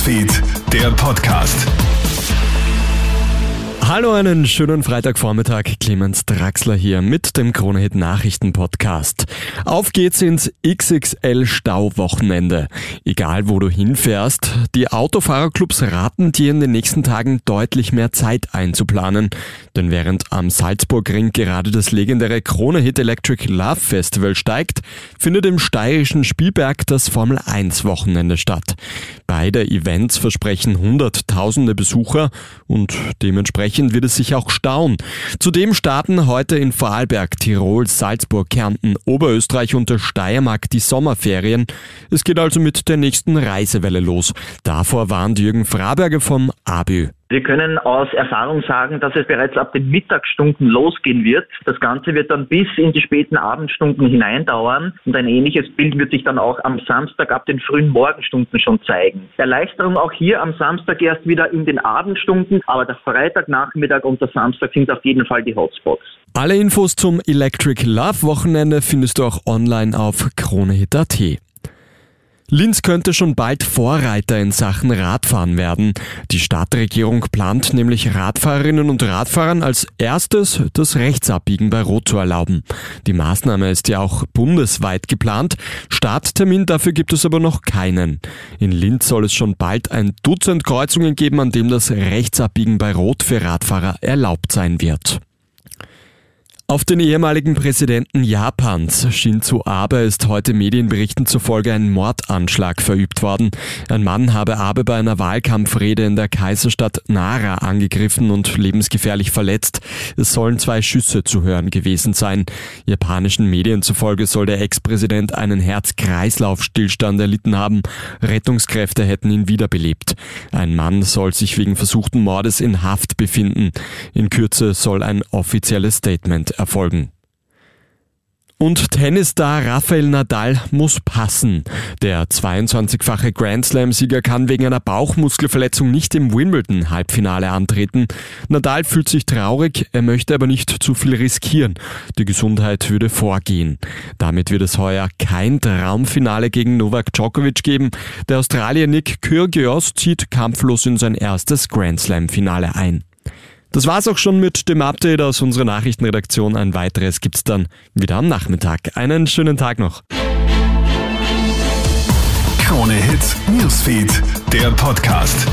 Newsfeed, der Podcast. Hallo, einen schönen Freitagvormittag. Clemens Draxler hier mit dem Kronehit Nachrichten Podcast. Auf geht's ins XXL Stauwochenende. Egal wo du hinfährst, die Autofahrerclubs raten dir in den nächsten Tagen deutlich mehr Zeit einzuplanen. Denn während am Salzburgring gerade das legendäre Kronehit Electric Love Festival steigt, findet im steirischen Spielberg das Formel 1 Wochenende statt. Beide Events versprechen hunderttausende Besucher und dementsprechend wird es sich auch stauen. Zudem starten heute in Vorarlberg, Tirol, Salzburg, Kärnten, Oberösterreich und der Steiermark die Sommerferien. Es geht also mit der nächsten Reisewelle los. Davor warnt Jürgen Fraberger vom ABÜ. Wir können aus Erfahrung sagen, dass es bereits ab den Mittagsstunden losgehen wird. Das Ganze wird dann bis in die späten Abendstunden hineindauern und ein ähnliches Bild wird sich dann auch am Samstag ab den frühen Morgenstunden schon zeigen. Erleichterung auch hier am Samstag erst wieder in den Abendstunden, aber der Freitagnachmittag und der Samstag sind auf jeden Fall die Hotspots. Alle Infos zum Electric Love Wochenende findest du auch online auf kronehit.at. Linz könnte schon bald Vorreiter in Sachen Radfahren werden. Die Stadtregierung plant nämlich Radfahrerinnen und Radfahrern als erstes das Rechtsabbiegen bei Rot zu erlauben. Die Maßnahme ist ja auch bundesweit geplant. Starttermin dafür gibt es aber noch keinen. In Linz soll es schon bald ein Dutzend Kreuzungen geben, an dem das Rechtsabbiegen bei Rot für Radfahrer erlaubt sein wird. Auf den ehemaligen Präsidenten Japans, Shinzo Abe, ist heute Medienberichten zufolge ein Mordanschlag verübt worden. Ein Mann habe Abe bei einer Wahlkampfrede in der Kaiserstadt Nara angegriffen und lebensgefährlich verletzt. Es sollen zwei Schüsse zu hören gewesen sein. Japanischen Medien zufolge soll der Ex-Präsident einen Herz-Kreislauf-Stillstand erlitten haben. Rettungskräfte hätten ihn wiederbelebt. Ein Mann soll sich wegen versuchten Mordes in Haft befinden. In Kürze soll ein offizielles Statement erfolgen. Und Tennisstar Rafael Nadal muss passen. Der 22-fache Grand Slam-Sieger kann wegen einer Bauchmuskelverletzung nicht im Wimbledon-Halbfinale antreten. Nadal fühlt sich traurig, er möchte aber nicht zu viel riskieren. Die Gesundheit würde vorgehen. Damit wird es heuer kein Traumfinale gegen Novak Djokovic geben. Der Australier Nick Kyrgios zieht kampflos in sein erstes Grand Slam-Finale ein. Das war's auch schon mit dem Update aus unserer Nachrichtenredaktion. Ein weiteres gibt's dann wieder am Nachmittag. Einen schönen Tag noch. Krone Hits, Newsfeed, der Podcast.